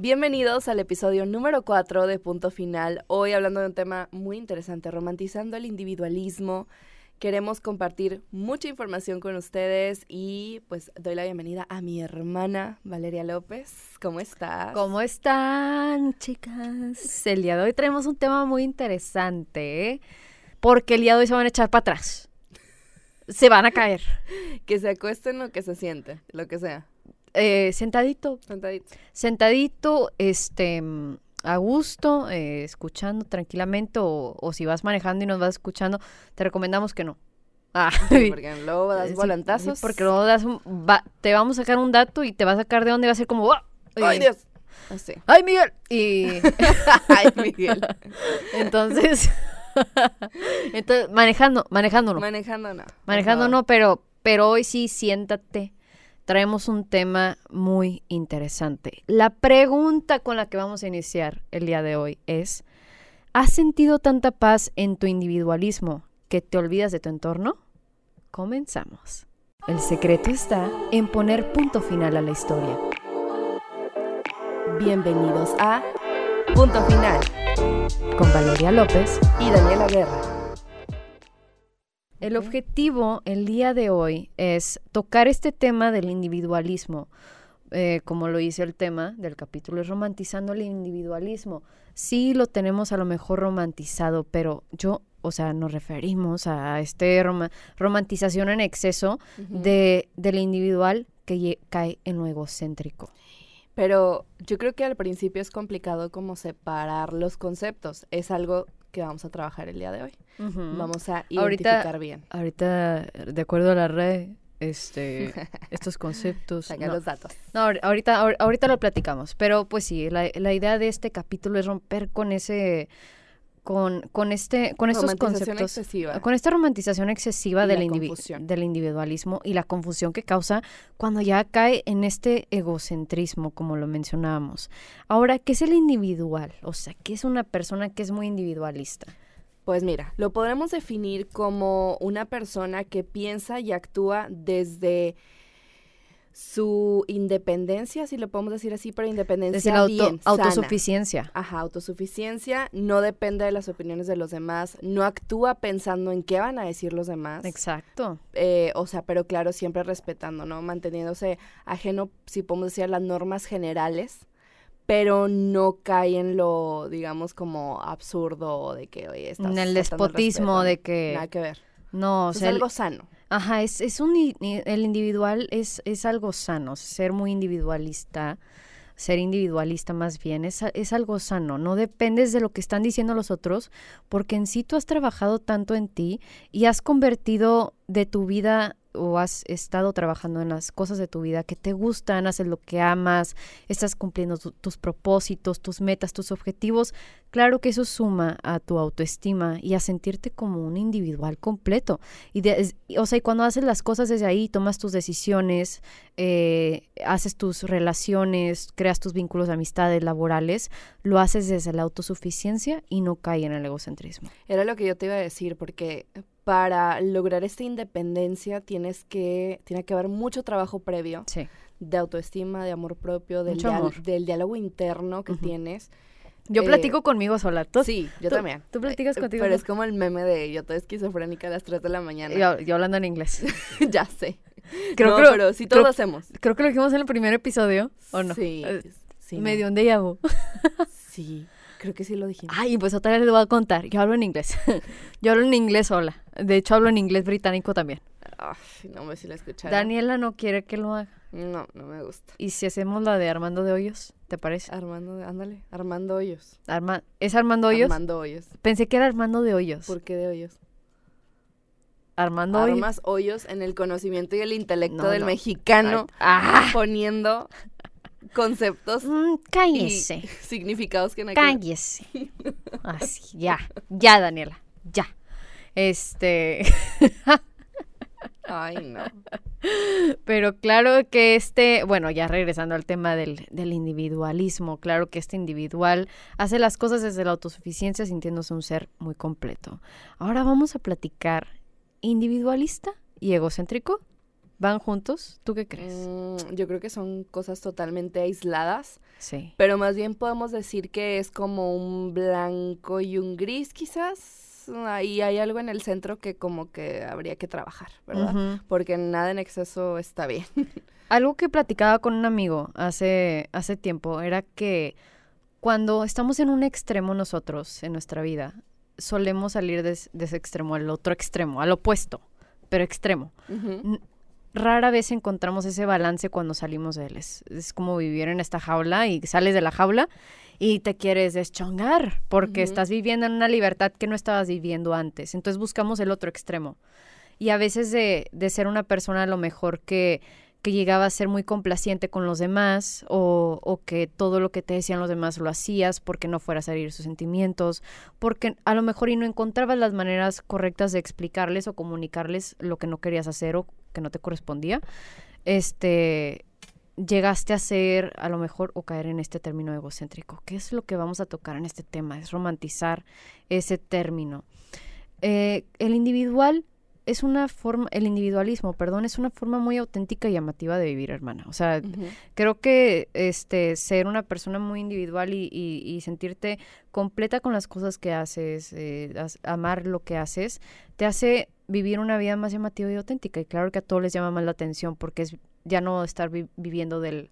Bienvenidos al episodio número 4 de Punto Final. Hoy hablando de un tema muy interesante, romantizando el individualismo. Queremos compartir mucha información con ustedes y pues doy la bienvenida a mi hermana Valeria López. ¿Cómo estás? ¿Cómo están, chicas? El día de hoy tenemos un tema muy interesante, ¿eh? porque el día de hoy se van a echar para atrás. Se van a caer. que se acuesten o que se sienten, lo que sea. Eh, sentadito. Sentadito. Sentadito, este, a gusto, eh, escuchando tranquilamente, o, o si vas manejando y nos vas escuchando, te recomendamos que no. Ah, Sí, porque luego das sí, volantazos. sí, porque luego das un- va- te vamos a sacar un dato y te va a sacar de dónde va a ser como. ¡Ay, Y- Dios! Así. ¡Ay, Miguel! Y ¡Ay, Miguel! entonces, entonces manejando, manejando no. Manejando no. Manejando no, pero, pero hoy sí, siéntate. Traemos un tema muy interesante. La pregunta con la que vamos a iniciar el día de hoy es, ¿has sentido tanta paz en tu individualismo que te olvidas de tu entorno? Comenzamos. El secreto está en poner punto final a la historia. Bienvenidos a Punto Final Con Valeria López y Daniela Guerra. El objetivo el día de hoy es tocar este tema del individualismo, eh, como lo dice el tema del capítulo, es romantizando el individualismo. Sí lo tenemos a lo mejor romantizado, pero yo, o sea, nos referimos a este roma- romantización en exceso de, del individual que cae en lo egocéntrico. Pero yo creo que al principio es complicado como separar los conceptos. Es algo que vamos a trabajar el día de hoy. Vamos a Ahorita- identificar bien. Ahorita, de acuerdo a la red, este, estos conceptos... Saca no, los datos. No, ahor- ahorita, ahor- ahorita lo platicamos, pero pues sí, la, la idea de este capítulo es romper con ese, con, con este, con estos conceptos, excesiva. con esta romantización excesiva del, indivi- del individualismo y la confusión que causa cuando ya cae en este egocentrismo, como lo mencionábamos. Ahora, ¿qué es el individual? O sea, ¿qué es una persona que es muy individualista? Pues mira, lo podremos definir como una persona que piensa y actúa desde su independencia, si lo podemos decir así, pero independencia Desde la auto- bien, sana. autosuficiencia. Ajá, autosuficiencia, no depende de las opiniones de los demás, no actúa pensando en qué van a decir los demás. Exacto. eh, o sea, pero claro, siempre respetando, ¿no? Manteniéndose ajeno, si podemos decir, a las normas generales, pero no cae en lo, digamos, como absurdo de que, oye, estás En el despotismo respeto, de que... Nada que ver. No, o es sea, el- algo sano. Ajá, es, es un, el individual es, es algo sano, ser muy individualista, ser individualista más bien, es, es algo sano, no dependes de lo que están diciendo los otros, porque en sí tú has trabajado tanto en ti y has convertido de tu vida o has estado trabajando en las cosas de tu vida que te gustan, haces lo que amas, estás cumpliendo tu- tus propósitos, tus metas, tus objetivos, claro que eso suma a tu autoestima y a sentirte como un individual completo. Y o sea, y cuando haces las cosas desde ahí, tomas tus decisiones, eh, haces tus relaciones, creas tus vínculos de amistades laborales, lo haces desde la autosuficiencia y no cae en el egocentrismo. Era lo que yo te iba a decir, porque para lograr esta independencia tienes que, tiene que haber mucho trabajo previo Sí. de autoestima, de amor propio, del, amor. del diálogo interno que tienes. Yo Eh, platico conmigo sola. ¿Tú, Sí, yo tú- también. tú platicas Eh, contigo Pero es como el meme de yo toda esquizofrénica a las 3 de la mañana. yo, yo hablando en inglés. ya sé. Creo, no, creo- pero sí todos creo- lo hacemos. creo que lo dijimos en el primer episodio, ¿o no? Sí. Eh, sí, Me no. dio un déjà vu. Sí, creo que sí lo dijimos. Ay, pues otra vez les voy a contar. Yo hablo en inglés. Yo hablo en inglés sola. De hecho, hablo en inglés británico también. Ay, no me si la escucharon. Daniela no quiere que lo haga. No, no me gusta. ¿Y si hacemos la de Armando de Hoyos? ¿Te parece? Armando, ándale, Armando Hoyos. Arma ¿Es Armando Hoyos? Armando Hoyos. Pensé que era Armando de Hoyos. ¿Por qué de Hoyos? Armando Hoyos. Armas hoyos en el conocimiento y el intelecto No, del no. mexicano, Ah. poniendo conceptos Mm, y cállese. significados que no que. Cállese. Así, ya. Ya, Daniela. Ya. Este. Ay, no. Pero claro que este, bueno, ya regresando al tema del, del individualismo, claro que este individual hace las cosas desde la autosuficiencia sintiéndose un ser muy completo. Ahora vamos a platicar individualista y egocéntrico. ¿Van juntos? ¿Tú qué crees? Mm, yo creo que son cosas totalmente aisladas, Sí. pero más bien podemos decir que es como un blanco y un gris quizás. Ahí hay algo en el centro que como que habría que trabajar, ¿verdad? Porque nada en exceso está bien. Algo que platicaba con un amigo hace, hace tiempo era que cuando estamos en un extremo nosotros en nuestra vida, solemos salir de, es- de ese extremo al otro extremo, al opuesto, pero extremo. N- Rara vez encontramos ese balance cuando salimos de él. Es, es como vivir en esta jaula y sales de la jaula y te quieres deschongar porque estás viviendo en una libertad que no estabas viviendo antes. Entonces buscamos el otro extremo. Y a veces de, de ser una persona a lo mejor que, que llegaba a ser muy complaciente con los demás o, o que todo lo que te decían los demás lo hacías porque no fueras a herir sus sentimientos, porque a lo mejor y no encontrabas las maneras correctas de explicarles o comunicarles lo que no querías hacer o que no te correspondía, este llegaste a ser a lo mejor o caer en este término egocéntrico. ¿Qué es lo que vamos a tocar en este tema? Es romantizar ese término. Eh, el individual es una forma, el individualismo, perdón, es una forma muy auténtica y llamativa de vivir, hermana. O sea, creo que este ser una persona muy individual y, y- y sentirte completa con las cosas que haces, eh, as- amar lo que haces, te hace vivir una vida más llamativa y auténtica. Y claro que a todos les llama más la atención porque es ya no estar vi- viviendo del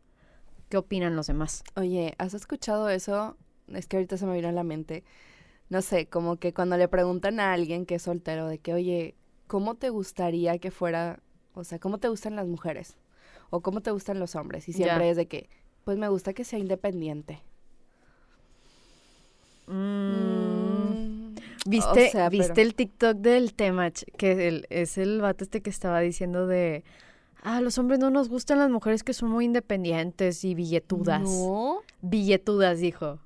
qué opinan los demás. Oye, ¿has escuchado eso? Es que ahorita se me vino a la mente. No sé, como que cuando le preguntan a alguien que es soltero de que, oye, ¿cómo te gustaría que fuera, o sea, cómo te gustan las mujeres? O cómo te gustan los hombres? Y siempre Ya. es de que, pues me gusta que sea independiente. Mm, ¿Viste, o sea, ¿viste pero- el TikTok del Temach? Que el- es el vato este que estaba diciendo de, ah, los hombres no nos gustan las mujeres que son muy independientes y billetudas. No. Billetudas, dijo.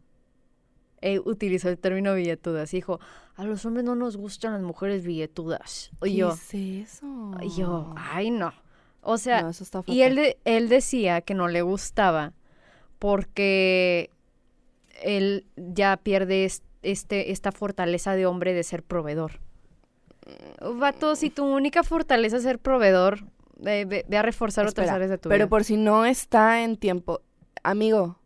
Eh, utilizó el término billetudas. Dijo, a los hombres no nos gustan las mujeres billetudas. Y ¿Qué yo, es eso? y yo, ay no. O sea, no, eso está y él, de- él decía que no le gustaba porque él ya pierde es- este, esta fortaleza de hombre de ser proveedor. Vato, si tu única fortaleza es ser proveedor, eh, ve, ve a reforzar otras áreas de tu Pero vida. por si no está en tiempo, amigo,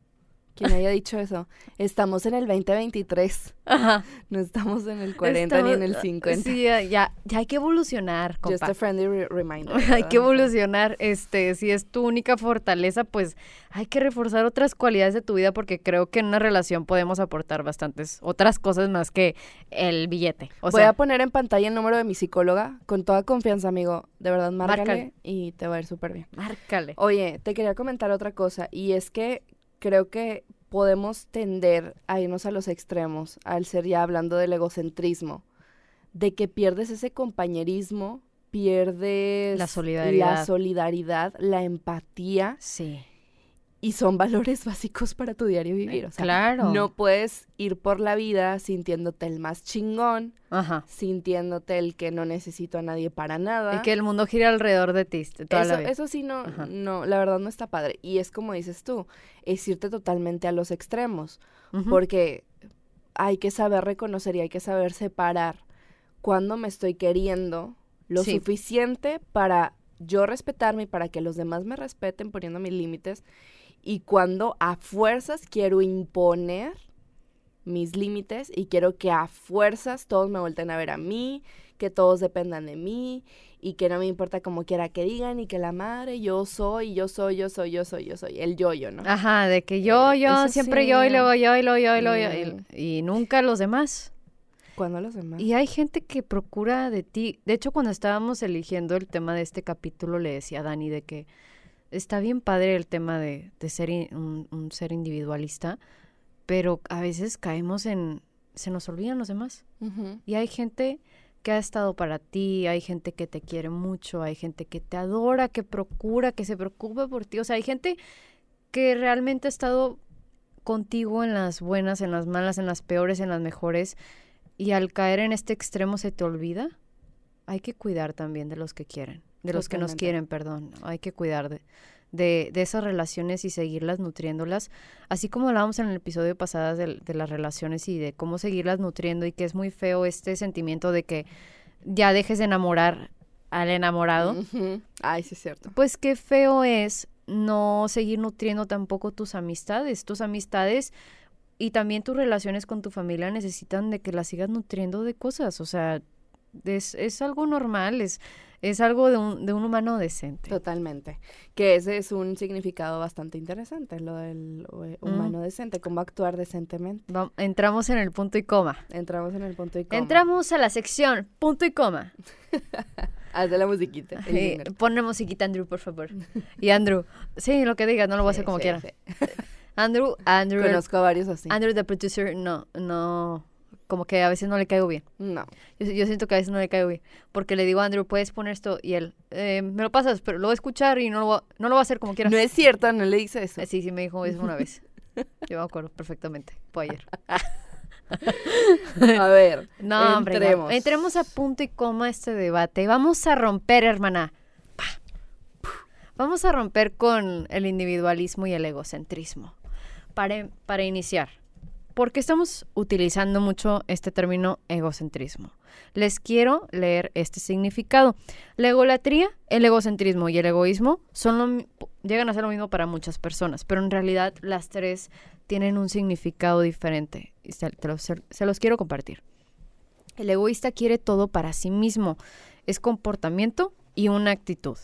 quien haya dicho eso, estamos en el 2023, Ajá. no estamos en el 40 ni en el Estamos- 50. Sí, ya, ya, hay que evolucionar, Just compa. a friendly re- reminder. Hay que evolucionar, este, si es tu única fortaleza, pues hay que reforzar otras cualidades de tu vida porque creo que en una relación podemos aportar bastantes otras cosas más que el billete. O Voy sea, a poner en pantalla el número de mi psicóloga, con toda confianza, amigo. De verdad, márcale, Márcale. y te va a ir súper bien. márcale. Oye, te quería comentar otra cosa, y es que creo que podemos tender a irnos a los extremos, al ser ya hablando del egocentrismo, de que pierdes ese compañerismo, pierdes La solidaridad. la, solidaridad, la empatía, Sí, y son valores básicos para tu diario vivir. O sea, claro. no puedes ir por la vida sintiéndote el más chingón, Ajá. sintiéndote el que no necesito a nadie para nada. Y que el mundo gira alrededor de ti toda eso, la vida. eso sí no, Ajá. no, la verdad no está padre. Y es como dices tú, es irte totalmente a los extremos, porque hay que saber reconocer y hay que saber separar cuando me estoy queriendo lo Sí. suficiente para yo respetarme y para que los demás me respeten poniendo mis límites y cuando a fuerzas quiero imponer mis límites y quiero que a fuerzas todos me vuelten a ver a mí, que todos dependan de mí y que no me importa como quiera que digan y que la madre yo soy, yo soy, yo soy, yo soy, yo soy, el yo-yo, ¿no? Ajá, de que yo, yo, Eso siempre sí. yo, y luego yo, y luego yo, y luego yo, Mm. y, y nunca los demás. Cuando los demás. Y hay gente que procura de ti. De hecho, cuando estábamos eligiendo el tema de este capítulo, le decía a Dani de que está bien padre el tema de, de ser in- un, un ser individualista, pero a veces caemos en... se nos olvidan los demás. Y hay gente que ha estado para ti, hay gente que te quiere mucho, hay gente que te adora, que procura, que se preocupa por ti. O sea, hay gente que realmente ha estado contigo en las buenas, en las malas, en las peores, en las mejores. Y al caer en este extremo se te olvida. Hay que cuidar también de los que quieren, de los que nos quieren, perdón. Hay que cuidar de, de, de esas relaciones y seguirlas nutriéndolas. Así como hablábamos en el episodio pasado de, de las relaciones y de cómo seguirlas nutriendo y que es muy feo este sentimiento de que ya dejes de enamorar al enamorado. Ay, sí es cierto. pues qué feo es no seguir nutriendo tampoco tus amistades. Tus amistades y también tus relaciones con tu familia necesitan de que las sigas nutriendo de cosas. O sea, es, es algo normal, es, es algo de un, de un humano decente. Totalmente. Que ese es un significado bastante interesante, lo del eh, humano decente, cómo actuar decentemente. Entramos en el punto y coma. Entramos en el punto y coma. Entramos a la sección punto y coma. Haz de la musiquita. jingle. ponle musiquita, Andrew, por favor. Y Andrew, sí, lo que digas, no lo voy a hacer Sí, como sí, quiera. Andrew, Andrew, Conozco a varios así. Andrew, the producer, no, no, como que a veces no le caigo bien. No. Yo, yo siento que a veces no le caigo bien. Porque le digo a Andrew, puedes poner esto y él, eh, me lo pasas, pero lo voy a escuchar y no lo voy a, no lo voy a hacer como quiera. No es cierto, no le dice eso. Eh, Sí, sí, me dijo eso una vez. Yo me acuerdo perfectamente. Fue ayer. A ver. No, hombre. ya. entremos. A punto y coma este debate. Vamos a romper, hermana. Vamos a romper con el individualismo y el egocentrismo. Para, iniciar, ¿por qué estamos utilizando mucho este término egocentrismo? Les quiero leer este significado. La egolatría, el egocentrismo y el egoísmo son llegan a ser lo mismo para muchas personas, pero en realidad las tres tienen un significado diferente. Se los quiero compartir. El egoísta quiere todo para sí mismo. Es comportamiento y una actitud.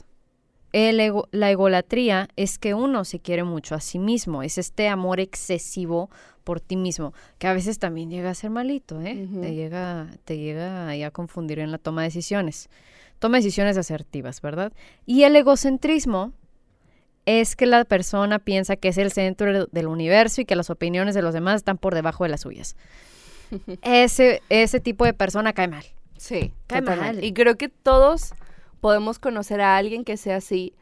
El ego- la egolatría es que uno se quiere mucho a sí mismo. Es este amor excesivo por ti mismo, que a veces también llega a ser malito, ¿eh? Te llega, te llega ahí a confundir en la toma de decisiones. Toma decisiones asertivas, ¿verdad? Y el egocentrismo es que la persona piensa que es el centro del- del universo y que las opiniones de los demás están por debajo de las suyas. Ese, ese tipo de persona cae mal. Sí, Cae totalmente. mal. Y creo que todos podemos conocer a alguien que sea así.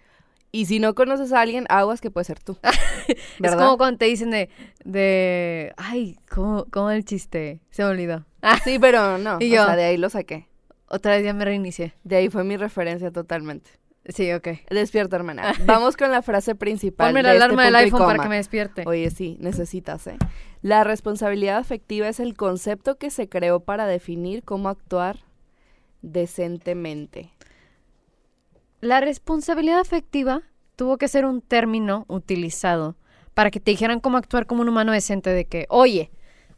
Y si no conoces a alguien, aguas que puede ser tú. Es como cuando te dicen de, de ay, ¿cómo, cómo el chiste? Se me olvidó. Ah, Sí, pero no. Y o yo. sea, de ahí lo saqué. otra vez ya me reinicié. De ahí fue mi referencia totalmente. Sí, ok. Despierta, hermana. Vamos con la frase principal. Ponme de la este alarma del iPhone para que me despierte. Oye, sí, necesitas, ¿eh? La responsabilidad afectiva es el concepto que se creó para definir cómo actuar decentemente. La responsabilidad afectiva tuvo que ser un término utilizado para que te dijeran cómo actuar como un humano decente de que, oye,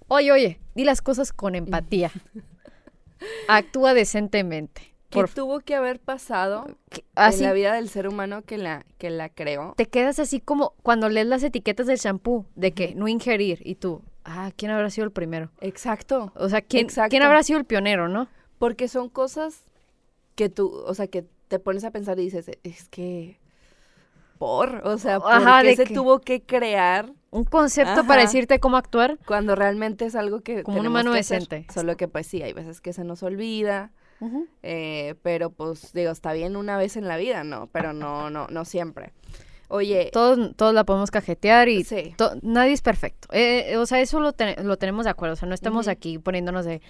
oye, oye, di las cosas con empatía. Actúa decentemente. ¿Qué tuvo que haber pasado que- en la vida del ser humano que la, que la creó? te quedas así como cuando lees las etiquetas del shampoo de que no ingerir y tú, ah, ¿quién habrá sido el primero? Exacto. O sea, ¿quién, Exacto. ¿quién habrá sido el pionero, no? Porque son cosas que tú, o sea, que te pones a pensar y dices, es que, por, o sea, ¿por Ajá, qué de se que- tuvo que crear Un concepto para decirte cómo actuar. cuando realmente es algo que Como un humano decente. Solo que pues sí, hay veces que se nos olvida, eh, pero pues digo, está bien una vez en la vida, ¿no? Pero no, no, no siempre. Oye, Todos, todos la podemos cajetear y sí, nadie es perfecto. Eh, eh, o sea, eso lo, ten- lo tenemos de acuerdo. O sea, no estamos aquí poniéndonos de,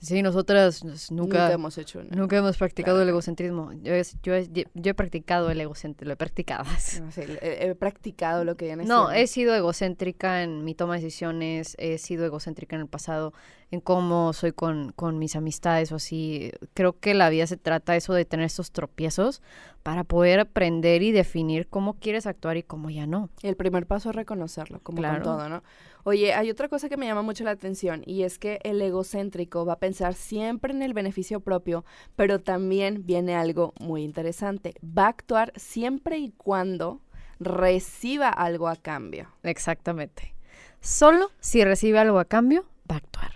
sí, nosotras nos- nunca, nunca, hemos hecho nunca hemos practicado Claro. el egocentrismo. Yo, es- yo, es- yo he practicado el egocentrismo, lo he practicado. No sé, he, he practicado lo que viene No, he sido egocéntrica en mi toma de decisiones, he sido egocéntrica en el pasado, en cómo soy con, con mis amistades o así. Creo que la vida se trata eso de tener estos tropiezos para poder aprender y definir cómo quieres actuar y cómo ya no. El primer paso es reconocerlo, como Claro. con todo, ¿no? Oye, hay otra cosa que me llama mucho la atención y es que el egocéntrico va a pensar siempre en el beneficio propio, pero también viene algo muy interesante. Va a actuar siempre y cuando reciba algo a cambio. Exactamente. Solo si recibe algo a cambio, va a actuar.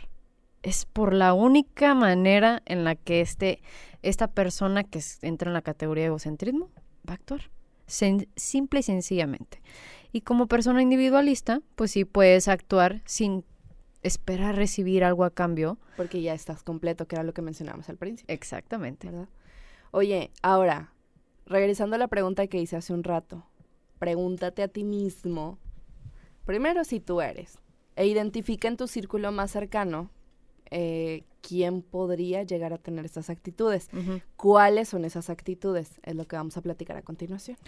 Es por la única manera en la que este, esta persona que entra en la categoría de egocentrismo va a actuar. Simple y sencillamente. Y como persona individualista, pues sí puedes actuar sin esperar recibir algo a cambio. Porque ya estás completo, que era lo que mencionábamos al principio, Exactamente. ¿verdad? Oye, ahora, regresando a la pregunta que hice hace un rato, pregúntate a ti mismo, primero si tú eres, e identifica en tu círculo más cercano eh, quién podría llegar a tener estas actitudes. ¿Cuáles son esas actitudes? Es lo que vamos a platicar a continuación.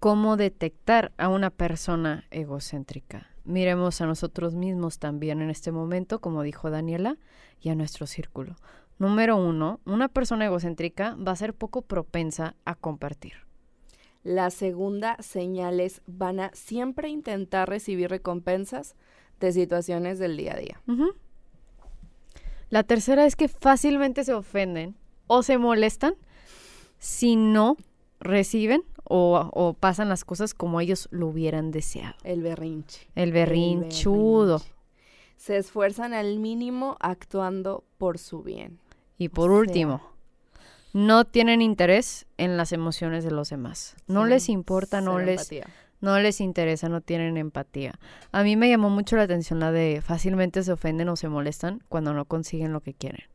cómo detectar a una persona egocéntrica. Miremos a nosotros mismos también en este momento, como dijo Daniela, y a nuestro círculo. Número uno, una persona egocéntrica va a ser poco propensa a compartir. La segunda señal es van a siempre intentar recibir recompensas de situaciones del día a día. La tercera es que fácilmente se ofenden o se molestan si no reciben o, pasan las cosas como ellos lo hubieran deseado. El berrinche. El berrinchudo. Se esfuerzan al mínimo actuando por su bien. Y por último, no tienen interés en las emociones de los demás. No les importa, no les, no les interesa, no tienen empatía. A mí me llamó mucho la atención la de fácilmente se ofenden o se molestan cuando no consiguen lo que quieren.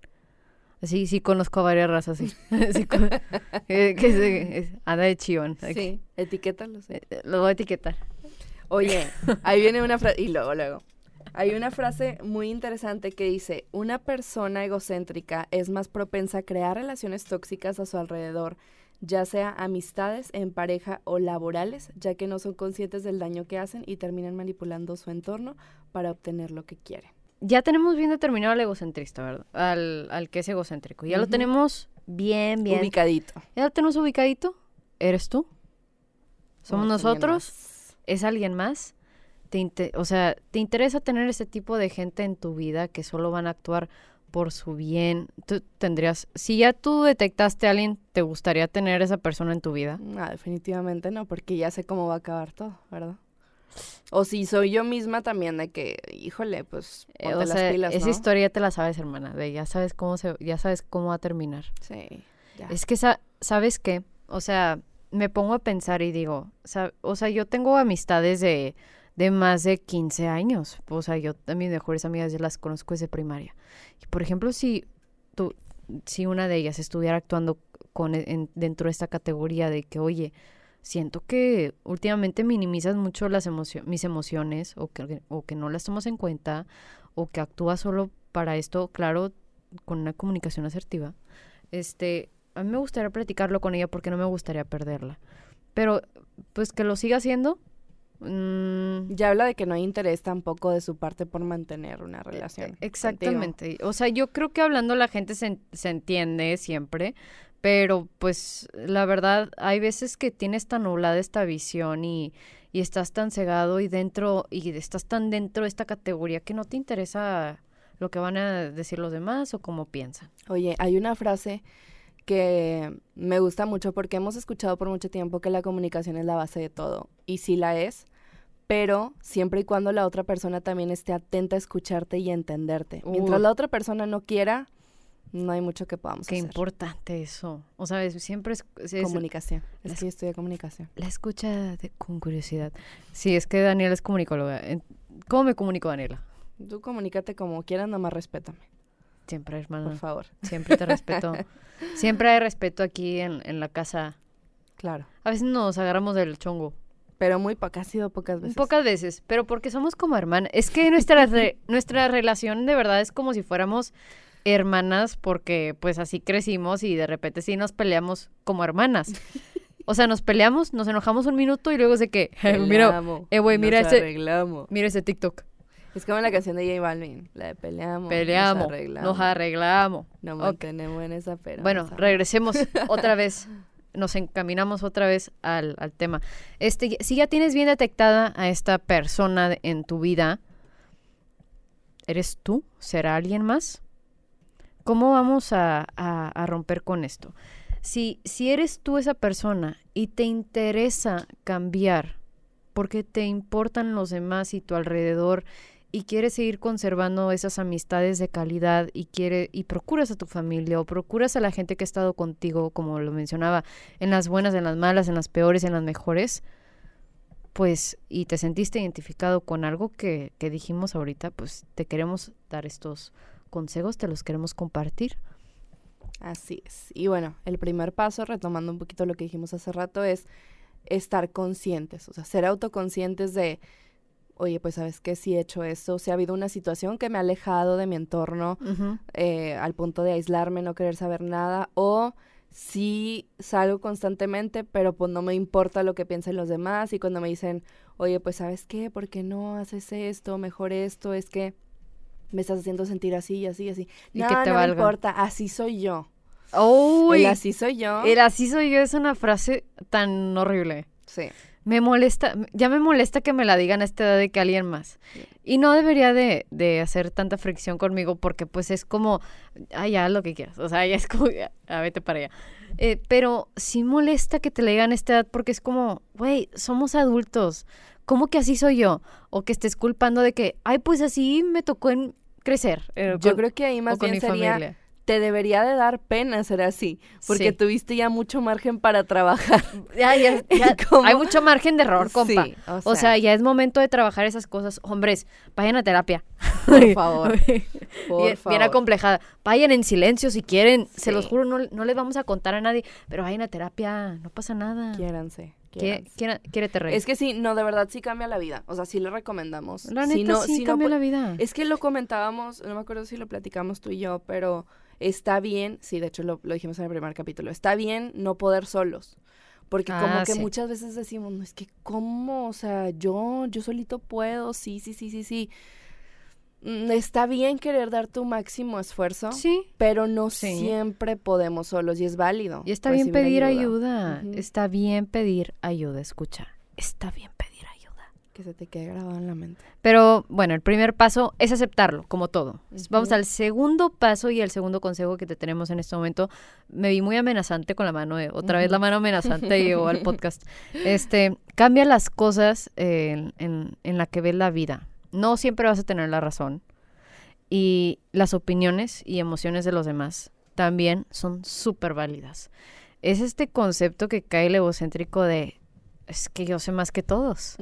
Sí, sí conozco varias razas, sí. que, de chivón. Sí, etiquétalo. Eh, lo voy a etiquetar. Oye, ahí viene una frase, y luego, luego. Hay una frase muy interesante que dice, una persona egocéntrica es más propensa a crear relaciones tóxicas a su alrededor, ya sea amistades, en pareja o laborales, ya que no son conscientes del daño que hacen y terminan manipulando su entorno para obtener lo que quieren ya tenemos bien determinado al egocentrista, ¿verdad? Al, que es egocéntrico. Ya lo tenemos bien, bien. Ubicadito. ¿Ya lo tenemos ubicadito? ¿Eres tú? ¿Somos nosotros? ¿Es alguien más? Te o sea, ¿te interesa tener ese tipo de gente en tu vida que solo van a actuar por su bien? Tú tendrías, si ya tú detectaste a alguien, ¿te gustaría tener esa persona en tu vida? No, definitivamente no, porque ya sé cómo va a acabar todo, ¿verdad? O si soy yo misma también de que, híjole, pues eh, ponte las pilas, Esa historia ya te la sabes, hermana, de ya sabes cómo se, ya sabes cómo va a terminar. Sí. Es que sabes qué, o sea, me pongo a pensar y digo, o sea, yo tengo amistades de, de más de 15 años. O sea, yo también mejores amigas ya las conozco desde primaria. Y por ejemplo, si tú, si una de ellas estuviera actuando con dentro de esta categoría de que, oye, siento que últimamente minimizas mucho las mis emociones o que, o que no las tomas en cuenta o que actúas solo para esto, claro, con una comunicación asertiva. Este, a mí me gustaría platicarlo con ella porque no me gustaría perderla. Pero, pues que lo siga haciendo. Mm, ya habla de que no hay interés tampoco de su parte por mantener una relación. Exactamente. O sea, yo creo que hablando la gente se, se entiende siempre, pero pues la verdad hay veces que tienes tan nublada esta visión y, y estás tan cegado y dentro y estás tan dentro de esta categoría que no te interesa lo que van a decir los demás o cómo piensan. Oye, hay una frase que me gusta mucho porque hemos escuchado por mucho tiempo que la comunicación es la base de todo y sí la es, pero siempre y cuando la otra persona también esté atenta a escucharte y a entenderte. Mientras la otra persona no quiera, no hay mucho que podamos Qué importante eso. O sea, siempre es... comunicación. Es que yo estudié comunicación. La escucha con curiosidad. Sí, es que Daniela es comunicóloga. ¿Cómo me comunico, Daniela? Tú comunícate como quieras, nomás respétame. Siempre, hermano. Por favor. Siempre te respeto. siempre hay respeto aquí en, en la casa. Claro. A veces nos agarramos del chongo. Pero muy pocas, ha sido pocas veces. Pocas veces, pero porque somos como hermanas. Es que nuestra, nuestra relación de verdad es como si fuéramos hermanas porque pues así crecimos y de repente sí nos peleamos como hermanas. O sea, nos peleamos, nos enojamos un minuto y luego de que, mira, eh, güey, mira ese, mira ese TikTok. Es como la canción de J Balvin, la de peleamos, peleamos, nos arreglamos. Nos arreglamos. Nos mantenemos en esa pera. Bueno, regresemos otra vez, nos encaminamos otra vez al, al tema. Este, si ya tienes bien detectada a esta persona en tu vida, ¿eres tú? ¿Será alguien más? ¿Cómo vamos a, romper con esto? Si, si eres tú esa persona y te interesa cambiar porque te importan los demás y tu alrededor y quieres seguir conservando esas amistades de calidad y quiere y procuras a tu familia o procuras a la gente que ha estado contigo, como lo mencionaba, en las buenas, en las malas, en las peores, en las mejores, pues y te sentiste identificado con algo que, que dijimos ahorita, pues te queremos dar estos consejos te los queremos compartir. Así es. Y bueno, el primer paso, retomando un poquito lo que dijimos hace rato, es estar conscientes, o sea, ser autoconscientes de, oye, pues sabes que si he hecho eso, si ha habido una situación que me ha alejado de mi entorno eh, al punto de aislarme, no querer saber nada, o si salgo constantemente, pero pues no me importa lo que piensen los demás y cuando me dicen, oye, pues sabes qué, ¿por qué no haces esto, mejor esto? Es que me estás haciendo sentir así y así y así. Y no, que te no valga. me importa, así soy yo. Uy, El así soy yo. el así soy yo es una frase tan horrible. Sí. Me molesta, ya me molesta que me la digan a esta edad de que alguien más. Sí. Y no debería de, de hacer tanta fricción conmigo porque pues es como, ah, ya, lo que quieras. O sea, ya es como, ya, ah, vete para allá. Eh, pero sí molesta que te la digan a esta edad porque es como, güey, somos adultos. ¿Cómo que así soy yo? O que estés culpando de que, ay, pues así me tocó en crecer. eh, Yo con- creo que ahí más bien mi sería, familia. te debería de dar pena ser así, porque Sí. tuviste ya mucho margen para trabaar. Ya, ya, ya, ¿Cómo? hay mucho margen de error, compa. Sí, O sea, ya es momento de trabajar esas cosas. Hombres, vayan a terapia. Por favor, bien, por bien favor. acomplejada. Vayan en silencio si quieren. Se los juro, no, no les vamos a contar a nadie. Pero vayan a terapia. No pasa nada. Quiéranse. ¿Qué, quiéranse. quiera- quiérete reír. Es que sí, no, de verdad sí cambia la vida. O sea, sí le recomendamos. La Si neta no- sí si cambia la vida. Es que lo comentábamos, no me acuerdo si lo platicamos tú y yo, pero está bien, sí, de hecho lo, lo dijimos en el primer capítulo, está bien no poder solos. Porque como Ah, que sí. muchas veces decimos, no, es que cómo, o sea, yo, yo solito puedo, sí, sí, sí, sí, sí. Mm, Está bien querer dar tu máximo esfuerzo, Sí. pero no Sí. siempre podemos solos y es válido. Y está bien pedir ayuda. Está bien pedir ayuda. Escucha. Está bien pedir ayuda. Que se te quede grabado en la mente. Pero bueno, el primer paso es aceptarlo, como todo. Vamos al segundo paso y el segundo consejo que te tenemos en este momento. Me vi muy amenazante con la mano, eh, otra vez la mano amenazante llegó al podcast. Este, cambia las cosas eh, en, en- en la que ves la vida. No siempre vas a tener la razón. Y las opiniones y emociones de los demás también son súper válidas. Es este concepto que cae el egocéntrico de, es que yo sé más que todos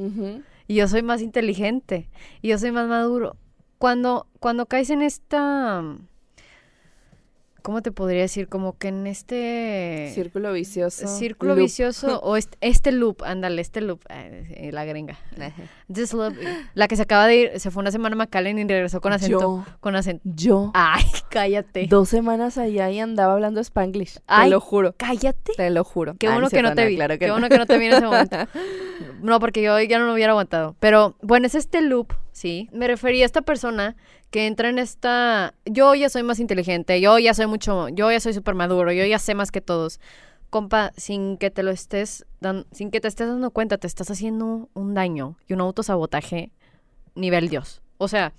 y yo soy más inteligente y yo soy más maduro. Cuando, cuando caes en esta, ¿cómo te podría decir? Como que en este Círculo vicioso. círculo loop. vicioso o este, este loop, ándale, este loop, eh, la gringa. This loop, la que se acaba de ir, se fue una semana a McAllen y regresó con acento. Yo, Con acento. yo, Ay, cállate. dos semanas allá y andaba hablando Spanglish. Ay, te lo juro. Cállate. Te lo juro. Qué Ah, bueno que no te vi. Claro que Qué no. bueno que no te vi en ese momento. No, porque yo ya no lo hubiera aguantado. Pero bueno, es este loop, sí. Me refería a esta persona que entra en esta. Yo ya soy más inteligente, yo ya soy mucho. Yo ya soy súper maduro, yo ya sé más que todos. Compa, sin que te lo estés dan- sin que te estés dando cuenta, te estás haciendo un daño y un autosabotaje nivel Dios. O sea,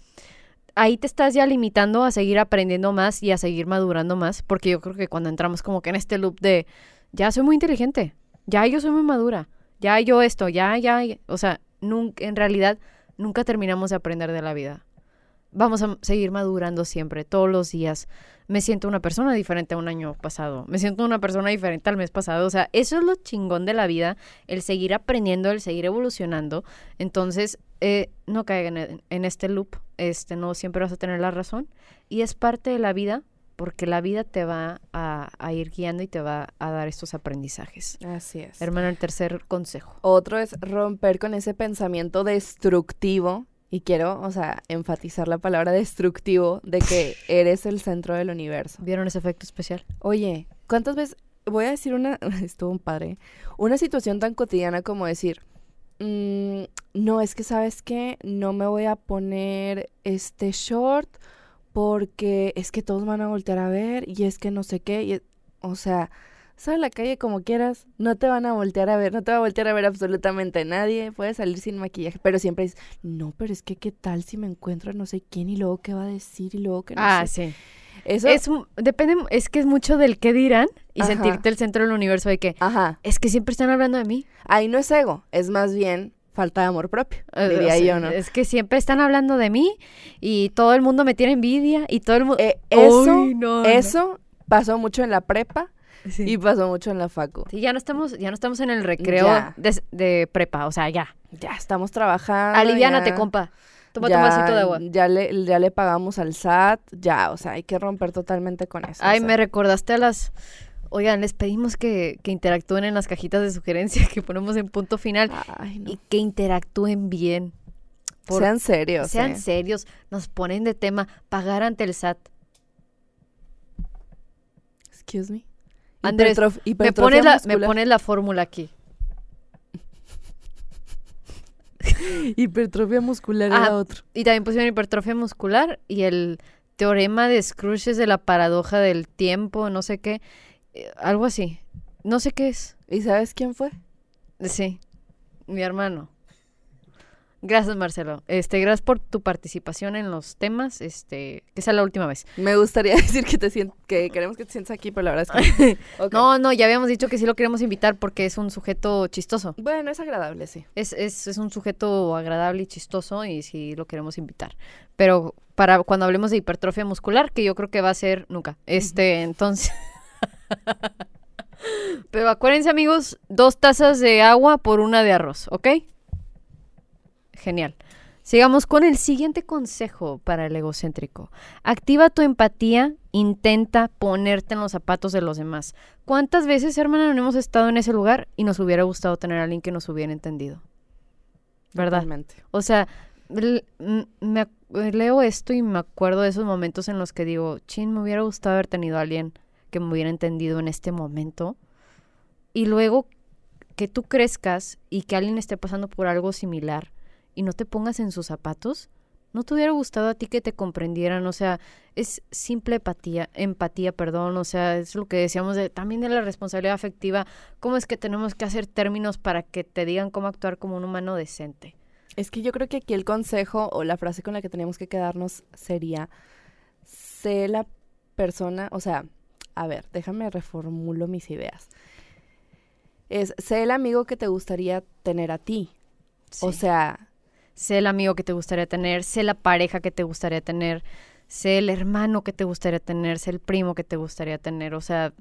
ahí te estás ya limitando a seguir aprendiendo más y a seguir madurando más, porque yo creo que cuando entramos como que en este loop de ya soy muy inteligente, ya yo soy muy madura, ya yo esto, ya, ya, ya", o sea, nunca, en realidad nunca terminamos de aprender de la vida. Vamos a seguir madurando siempre, todos los días. Me siento una persona diferente a un año pasado. Me siento una persona diferente al mes pasado. O sea, eso es lo chingón de la vida, el seguir aprendiendo, el seguir evolucionando. Entonces, eh, no caigan en, en este loop. Este, no siempre vas a tener la razón. Y es parte de la vida, porque la vida te va a, a ir guiando y te va a dar estos aprendizajes. Así es. Hermano, el tercer consejo. Otro es romper con ese pensamiento destructivo. Y quiero, o sea, enfatizar la palabra destructivo de que eres el centro del universo. ¿Vieron ese efecto especial? Oye, ¿cuántas veces voy a decir una, estuvo un padre, una situación tan cotidiana como decir, mm, no, es que sabes que no me voy a poner este short porque es que todos van a voltear a ver y es que no sé qué, y es- o sea, sal a la calle como quieras, no te van a voltear a ver, no te va a voltear a ver absolutamente nadie, puedes salir sin maquillaje, pero siempre dices, no, pero es que qué tal si me encuentro a no sé quién y luego qué va a decir y luego que no Ah, sé. sí. Eso, Es, depende, es que es mucho del qué dirán y Ajá. sentirte el centro del universo de que ajá. es que siempre están hablando de mí. Ahí no es ego, es más bien falta de amor propio, Eh, diría o sea, yo, ¿no? Es que siempre están hablando de mí y todo el mundo me tiene envidia y todo el mundo... Eh, eso, Uy, no, no. eso pasó mucho en la prepa Sí. y pasó mucho en la facu. Sí, ya no estamos, ya no estamos en el recreo de, de prepa, o sea, ya. Ya estamos trabajando. Aliviánate, ya- compa. Tómate ya, un vasito de agua. Ya le, ya le pagamos al SAT, ya, o sea, hay que romper totalmente con eso. o Ay, sea. me recordaste a las... Oigan, les pedimos que, que interactúen en las cajitas de sugerencias que ponemos en punto final Ay, no. y que interactúen bien. Por- Sean serios. Sean eh. serios, nos ponen de tema pagar ante el SAT. Excuse me. Andrés, Me pones, la, me pones la fórmula aquí. Hipertrofia muscular Ah, era otro. Y también pusieron hipertrofia muscular y el teorema de Scrooge de la paradoja del tiempo, no sé qué. Eh, algo así. No sé qué es. ¿Y sabes quién fue? Sí, mi hermano. Gracias, Marcelo. Este, gracias por tu participación en los temas. Este, que sea la última vez. Me gustaría decir que te sient- que queremos que te sientes aquí, pero la verdad es que. No, no, ya habíamos dicho que sí lo queremos invitar porque es un sujeto chistoso. Bueno, es agradable, sí. Es, es, es un sujeto agradable y chistoso y sí lo queremos invitar. Pero para cuando hablemos de hipertrofia muscular, que yo creo que va a ser nunca. Este, entonces. Pero acuérdense, amigos, dos tazas de agua por una de arroz, ¿ok? Genial. Sigamos con el siguiente consejo para el egocéntrico. Activa tu empatía, intenta ponerte en los zapatos de los demás. ¿Cuántas veces, hermana, no hemos estado en ese lugar y nos hubiera gustado tener a alguien que nos hubiera entendido? ¿Verdad? Totalmente. O sea, me leo esto y me acuerdo de esos momentos en los que digo, chin, me hubiera gustado haber tenido a alguien que me hubiera entendido en este momento. Y luego que tú crezcas y que alguien esté pasando por algo similar y no te pongas en sus zapatos, ¿no te hubiera gustado a ti que te comprendieran? O sea, es simple empatía, empatía, perdón, o sea, es lo que decíamos de, también de la responsabilidad afectiva, cómo es que tenemos que hacer términos para que te digan cómo actuar como un humano decente. Es que yo creo que aquí el consejo o la frase con la que tenemos que quedarnos sería, sé la persona, o sea, a ver, déjame reformulo mis ideas. Es, sé el amigo que te gustaría tener a ti. O sea, sé el amigo que te gustaría tener, sé la pareja que te gustaría tener, sé el hermano que te gustaría tener, sé el primo que te gustaría tener, o sea,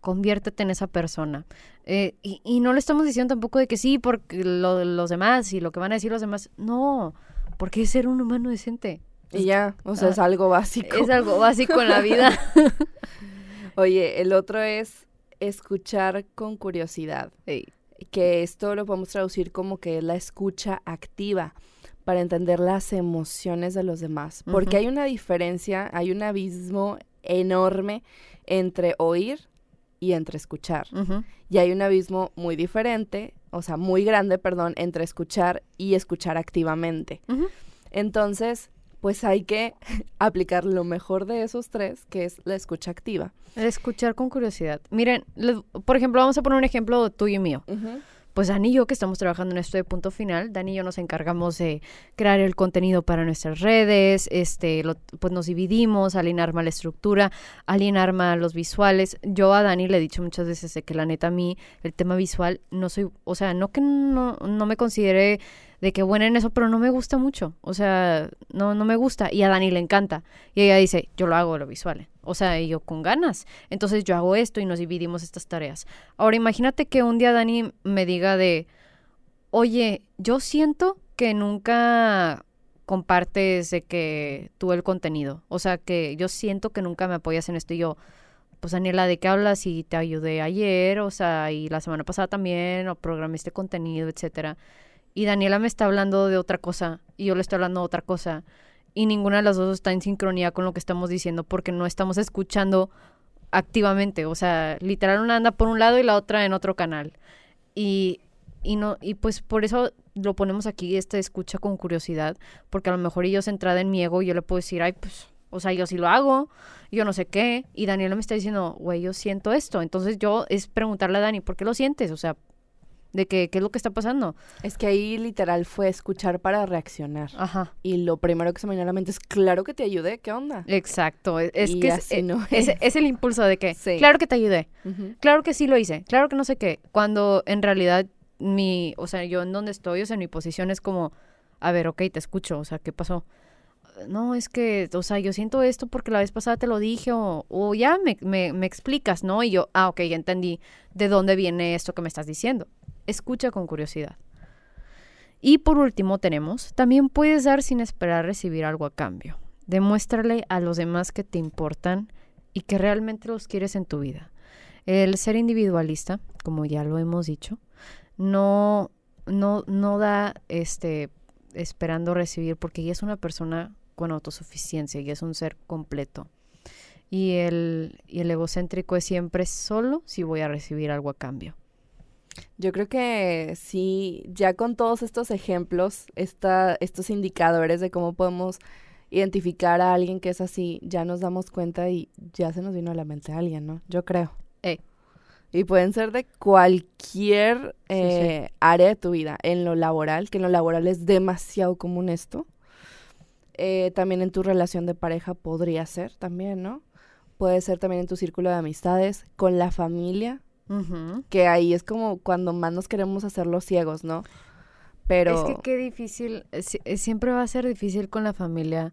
conviértete en esa persona. Eh, y, y no le estamos diciendo tampoco de que sí, porque lo- los demás y lo que van a decir los demás, no, porque es ser un humano decente. y ya, o sea, Ah, es algo básico. Es algo básico en la vida. Oye, el otro es escuchar con curiosidad. Que esto lo podemos traducir como que es la escucha activa para entender las emociones de los demás. Porque hay una diferencia, hay un abismo enorme entre oír y entre escuchar. Y hay un abismo muy diferente, o sea, muy grande, perdón, entre escuchar y escuchar activamente. Entonces, pues hay que aplicar lo mejor de esos tres, que es la escucha activa. El escuchar con curiosidad. Miren, les- por ejemplo, vamos a poner un ejemplo tuyo y mío. Pues Dani y yo que estamos trabajando en esto de punto final, Dani y yo nos encargamos de crear el contenido para nuestras redes, este, lo- pues nos dividimos, Aline arma la estructura, Aline arma los visuales. Yo a Dani le he dicho muchas veces que la neta a mí el tema visual no soy, o sea, no que no, no me considere de que buena en eso, pero no me gusta mucho, o sea, no, no me gusta y a Dani le encanta. Y ella dice, yo lo hago lo visual, o sea, yo con ganas. Entonces yo hago esto y nos dividimos estas tareas. Ahora imagínate que un día Dani me diga de, oye, yo siento que nunca compartes de que tú el contenido. O sea, que yo siento que nunca me apoyas en esto y yo, pues Daniela, ¿de qué hablas? Y te ayudé ayer, o sea, y la semana pasada también, o programé este contenido, etcétera. Y Daniela me está hablando de otra cosa y yo le estoy hablando de otra cosa. Y ninguna de las dos está en sincronía con lo que estamos diciendo porque no estamos escuchando activamente. O sea, literal una anda por un lado y la otra en otro canal. Y, y no, y pues por eso lo ponemos aquí, este escucha con curiosidad, porque a lo mejor yo centrada en mi ego, yo le puedo decir, ay, pues, o sea, yo sí lo hago, yo no sé qué, y Daniela me está diciendo, güey, yo siento esto. Entonces yo es preguntarle a Dani, ¿por qué lo sientes? O sea, de que, qué es lo que está pasando. Es que ahí literal fue escuchar para reaccionar. Ajá. Y lo primero que se me vino a la mente es, claro que te ayudé, ¿qué onda? Exacto, es, es que es, no es, el impulso de que, Sí. claro que te ayudé, claro que sí lo hice, claro que no sé qué, cuando en realidad mi, o sea, yo en donde estoy, o sea, mi posición es como, a ver, ok, te escucho, o sea, ¿qué pasó? No, es que, o sea, yo siento esto porque la vez pasada te lo dije o, o ya me, me, me explicas, ¿no? Y yo, ah, ok, ya entendí de dónde viene esto que me estás diciendo. Escucha con curiosidad. Y por último tenemos, también puedes dar sin esperar recibir algo a cambio. Demuéstrale a los demás que te importan y que realmente los quieres en tu vida. El ser individualista, como ya lo hemos dicho, no, no, no da este esperando recibir porque ya es una persona con autosuficiencia y es un ser completo. Y el, y el egocéntrico es siempre solo si voy a recibir algo a cambio. Yo creo que sí, ya con todos estos ejemplos, esta, estos indicadores de cómo podemos identificar a alguien que es así, ya nos damos cuenta y ya se nos vino a la mente a alguien, ¿no? Yo creo. Y pueden ser de cualquier eh, área de tu vida, en lo laboral, que en lo laboral es demasiado común esto. Eh, también en tu relación de pareja podría ser también, ¿no? Puede ser también en tu círculo de amistades, con la familia, Que ahí es como cuando más nos queremos hacer los ciegos, ¿no? Pero Es que qué difícil, eh, eh, siempre va a ser difícil con la familia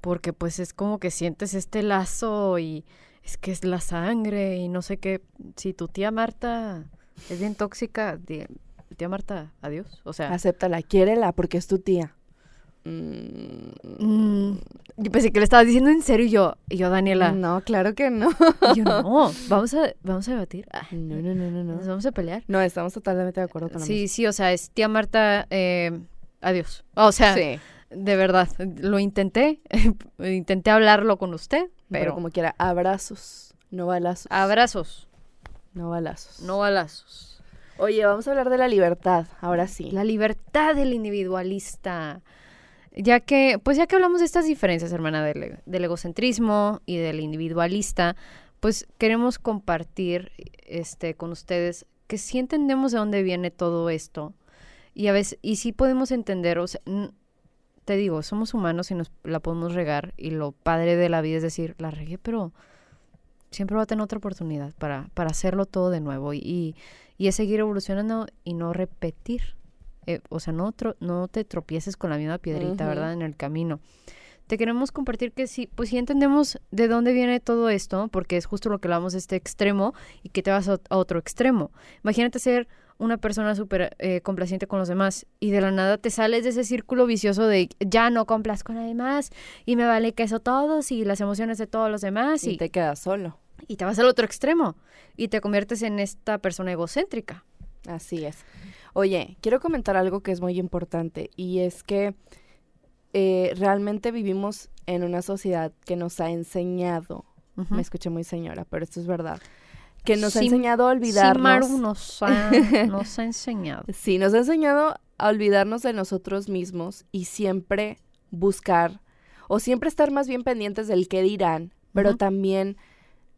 porque pues es como que sientes este lazo y es que es la sangre y no sé qué. Si tu tía Marta es bien tóxica, tía Marta, adiós. O sea, acéptala, quiérela porque es tu tía. Mm, mm, yo pensé que le estabas diciendo en serio y yo, y yo Daniela, No, claro que no. y yo no, vamos a, vamos a debatir, Ah, No, no, no, no, nos no. vamos a pelear. No, estamos totalmente de acuerdo con la Sí, sí, o sea, es tía Marta, eh, adiós. O sea, Sí, De verdad, lo intenté, intenté hablarlo con usted, pero, pero, como quiera, abrazos, no balazos. abrazos, No balazos. no balazos. Oye, vamos a hablar de la libertad, ahora sí. La libertad del individualista. Ya que, pues ya que hablamos de estas diferencias, hermana, del, egocentrismo y del individualista, pues queremos compartir este con ustedes que sí entendemos de dónde viene todo esto. Y a veces, y sí podemos entender, o sea, te digo, somos humanos y nos la podemos regar. Y lo padre de la vida es decir, la regué, pero siempre va a tener otra oportunidad para, para hacerlo todo de nuevo. Y, y es seguir evolucionando y no repetir. Eh, o sea, no, tro- no te tropieces con la misma piedrita, Ujú. ¿verdad? En el camino. Te queremos compartir que sí, pues sí entendemos de dónde viene todo esto, porque es justo lo que hablamos de este extremo y que te vas a, a otro extremo. Imagínate ser una persona súper eh, complaciente con los demás y de la nada te sales de ese círculo vicioso de ya no complazco a nadie más y me vale que eso todos y las emociones de todos los demás Y y, te quedas solo. y te vas al otro extremo y te conviertes en esta persona egocéntrica. Así es. Oye, quiero comentar algo que es muy importante y es que eh, realmente vivimos en una sociedad que nos ha enseñado, me escuché muy señora, pero esto es verdad, que nos ha enseñado a olvidarnos. Simaru nos ha, nos ha enseñado. Sí, nos ha enseñado a olvidarnos de nosotros mismos y siempre buscar o siempre estar más bien pendientes del qué dirán, pero también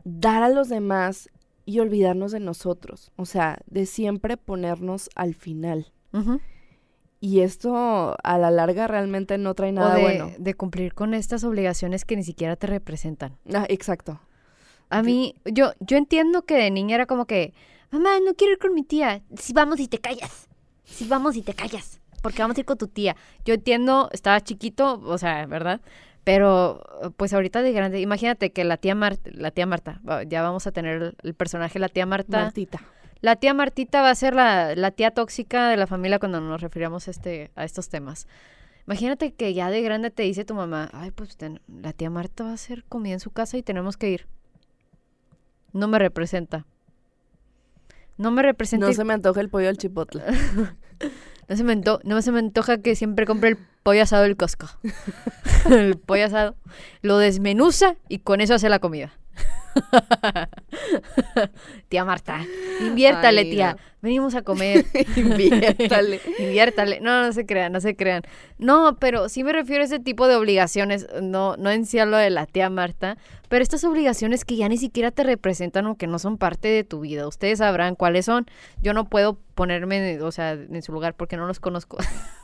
dar a los demás y olvidarnos de nosotros, o sea, de siempre ponernos al final. Y esto a la larga realmente no trae O nada de, bueno. de cumplir con estas obligaciones que ni siquiera te representan. Ah, exacto. A mí, yo, yo entiendo que de niña era como que, mamá, no quiero ir con mi tía. Si vamos y te callas. Si vamos y te callas. Porque vamos a ir con tu tía. Yo entiendo, estaba chiquito, o sea, ¿verdad? Pero, pues ahorita de grande, imagínate que la tía Marta, la tía Marta, ya vamos a tener el, el personaje, la tía Marta. Martita. La tía Martita va a ser la, la tía tóxica de la familia cuando nos referíamos a, este, a estos temas. Imagínate que ya de grande te dice tu mamá, ay, pues ten- la tía Marta va a hacer comida en su casa y tenemos que ir. No me representa. No me representa. No se me antoja el pollo al chipotle. no se me no se me antoja que siempre compre el pollo asado del Costco. el pollo asado. Lo desmenuza y con eso hace la comida. tía Marta, inviértale, Ay, tía. no. Venimos a comer. Inviértale. Inviértale. No, no se crean, no se crean. No, pero sí me refiero a ese tipo de obligaciones, no, no en sí a lo de la tía Marta, pero estas obligaciones que ya ni siquiera te representan o que no son parte de tu vida. Ustedes sabrán cuáles son. Yo no puedo ponerme, o sea, en su lugar porque no los conozco.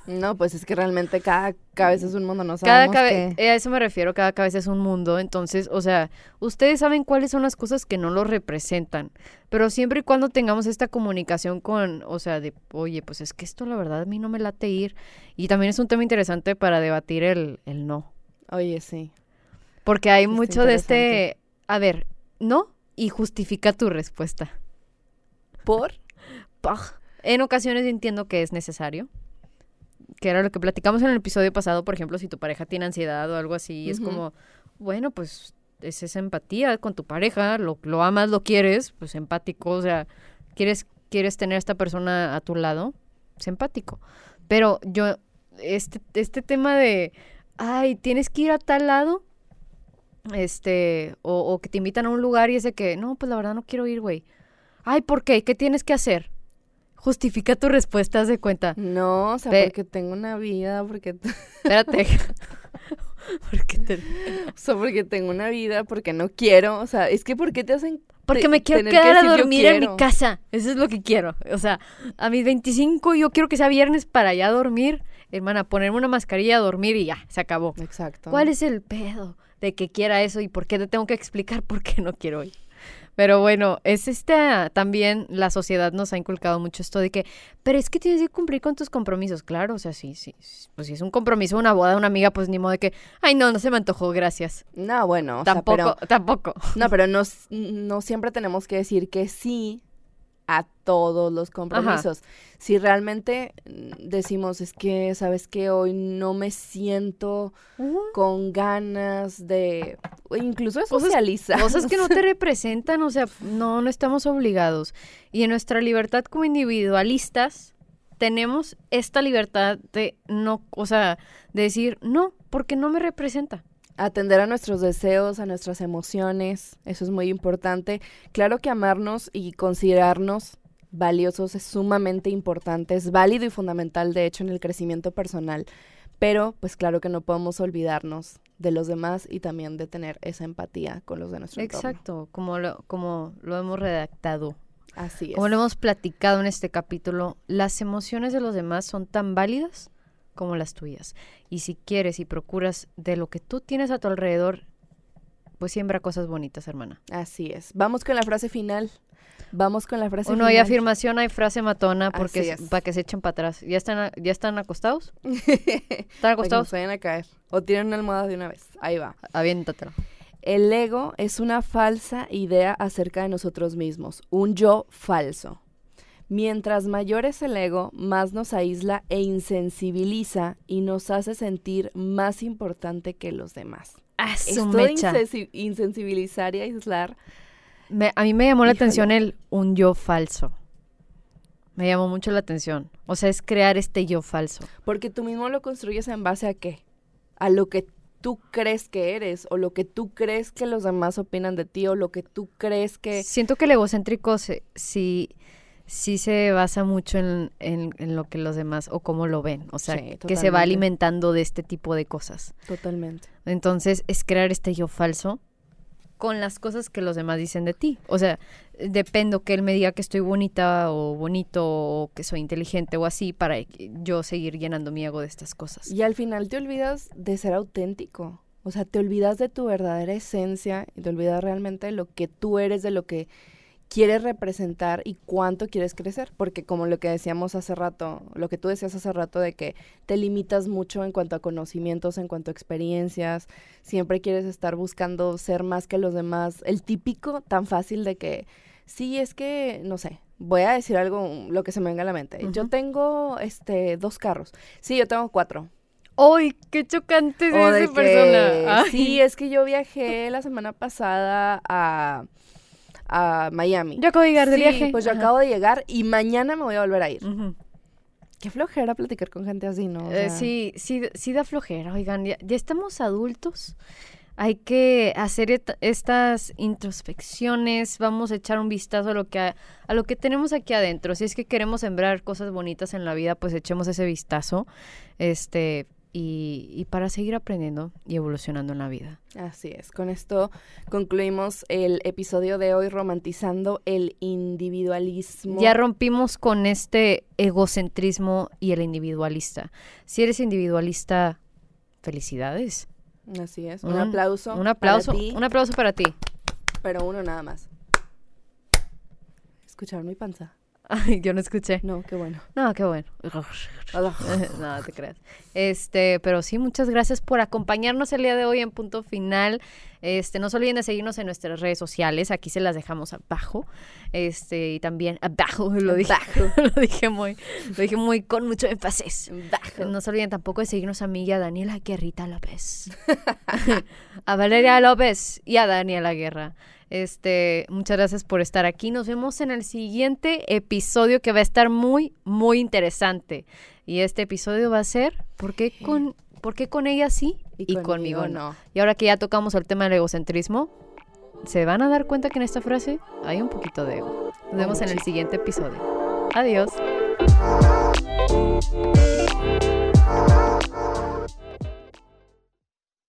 No, pues es que realmente cada cabeza es un mundo, no Cada sabemos cabe- qué- a eso me refiero, cada cabeza es un mundo. Entonces, o sea, ustedes saben cuáles son las cosas que no lo representan. Pero siempre y cuando tengamos esta comunicación con, o sea, de, oye, pues es que esto la verdad a mí no me late ir. Y también es un tema interesante para debatir el, el no. Oye, sí. Porque hay mucho de este, a ver, no y justifica tu respuesta. ¿Por? Paj. En ocasiones entiendo que es necesario. Que era lo que platicamos en el episodio pasado, por ejemplo, si tu pareja tiene ansiedad o algo así, es como, bueno, pues es esa empatía con tu pareja, lo, lo amas, lo quieres, pues empático, o sea, quieres, quieres tener a esta persona a tu lado, es empático. Pero yo, este, este tema de, ay, tienes que ir a tal lado, este, o, o que te invitan a un lugar y es de que, no, pues la verdad no quiero ir, güey. Ay, ¿por qué? ¿Qué tienes que hacer? justifica tu respuesta, haz de cuenta. No, o sea, porque tengo una vida, porque... Espérate. Porque, te- O sea, porque tengo una vida, porque no quiero. O sea, es que ¿por qué te hacen porque me quiero tener que quedar a dormir en mi casa. Eso es lo que quiero. O sea, a mis 25 yo quiero que sea viernes para ya dormir. Hermana, ponerme una mascarilla, dormir y ya, se acabó. Exacto. ¿Cuál es el pedo de que quiera eso y por qué te tengo que explicar por qué no quiero ir? Pero bueno, es esta también la sociedad nos ha inculcado mucho esto de que, pero es que tienes que cumplir con tus compromisos, claro, o sea, sí, sí, sí, pues si es un compromiso, una boda una amiga, pues ni modo de que, ay, no, no se me antojó, gracias. No, bueno, o sea, tampoco, pero, tampoco. no, pero no, no siempre tenemos que decir que sí todos los compromisos. Si realmente mm, decimos, es que, ¿sabes qué? Hoy no me siento con ganas de, o incluso de Cosas- socializar. Cosas que no te representan, o sea, no, no estamos obligados. Y en nuestra libertad como individualistas, tenemos esta libertad de no, o sea, de decir, no, porque no me representa. Atender a nuestros deseos, a nuestras emociones, eso es muy importante. Claro que amarnos y considerarnos valiosos es sumamente importante, es válido y fundamental, de hecho, en el crecimiento personal. Pero, pues claro que no podemos olvidarnos de los demás y también de tener esa empatía con los de nuestro entorno. Exacto, como lo, como lo hemos redactado. Así es. Como lo hemos platicado en este capítulo, las emociones de los demás son tan válidas como las tuyas. Y si quieres y procuras de lo que tú tienes a tu alrededor, pues siembra cosas bonitas, hermana. Así es. Vamos con la frase final. Vamos con la frase Uno hay afirmación, hay frase matona, porque para que se echen para atrás. ¿Ya están, ¿Ya están acostados? ¿Están acostados? se vayan a caer. O tienen una almohada de una vez. Ahí va. Aviéntatelo. El ego es una falsa idea acerca de nosotros mismos, un yo falso. Mientras mayor es el ego, más nos aísla e insensibiliza y nos hace sentir más importante que los demás. ¡Ah, Esto de insensibilizar y aislar, Me- a mí me llamó la atención el un yo falso. Me llamó mucho la atención. O sea, es crear este yo falso. porque tú mismo lo construyes en base a qué? A lo que tú crees que eres o lo que tú crees que los demás opinan de ti o lo que tú crees que... Siento que el egocéntrico se- sí, sí se basa mucho en, en- en lo que los demás o cómo lo ven. O sea, Sí, que se va alimentando de este tipo de cosas. Totalmente. Entonces, es crear este yo falso con las cosas que los demás dicen de ti. O sea, dependo que él me diga que estoy bonita o bonito o que soy inteligente o así para yo seguir llenando mi ego de estas cosas. Y al final te olvidas de ser auténtico. O sea, te olvidas de tu verdadera esencia y te olvidas realmente de lo que tú eres, de lo que quieres representar y cuánto quieres crecer. Porque como lo que decíamos hace rato, lo que tú decías hace rato de que te limitas mucho en cuanto a conocimientos, en cuanto a experiencias, siempre quieres estar buscando ser más que los demás. El típico tan fácil de que, sí, es que, no sé, voy a decir algo, lo que se me venga a la mente. Yo tengo, este, dos carros. Sí, yo tengo cuatro. ¡Ay, qué chocante es esa persona! Ay. sí, es que yo viajé la semana pasada a, a Miami. Yo acabo de llegar de Sí, viaje. Pues yo Ajá. acabo de llegar y mañana me voy a volver a ir. Qué flojera platicar con gente así, ¿no? O Eh, sí, sí, sí da flojera. Oigan, ya, ya estamos adultos. Hay que hacer et- estas introspecciones. Vamos a echar un vistazo a lo que a, a lo que tenemos aquí adentro. Si es que queremos sembrar cosas bonitas en la vida, pues echemos ese vistazo. Este y, y para seguir aprendiendo y evolucionando en la vida. Así es. Con esto concluimos el episodio de hoy romantizando el individualismo. Ya rompimos con este egocentrismo y el individualista. Si eres individualista, felicidades. Así es. Un, Un- aplauso. Un aplauso, para ti, un aplauso para ti. pero uno nada más. ¿Escucharon mi panza? Ay, yo no escuché. No, qué bueno. No, qué bueno. no, te creas. Este, pero sí, muchas gracias por acompañarnos el día de hoy en Punto Final. Este, no se olviden de seguirnos en nuestras redes sociales. Aquí se las dejamos abajo. Este, y también abajo, lo dije, lo dije muy, lo dije muy con mucho énfasis. Bajo. No se olviden tampoco de seguirnos a mí y a Daniela Guerrita López. a Valeria López y a Daniela Guerra. Este, muchas gracias por estar aquí. Nos vemos en el siguiente episodio que va a estar muy, muy interesante. Y este episodio va a ser ¿por qué con, ¿por qué con ella sí y, conmigo, no? Y ahora que ya tocamos el tema del egocentrismo, se van a dar cuenta que en esta frase hay un poquito de ego. Nos vemos en el siguiente episodio. Adiós.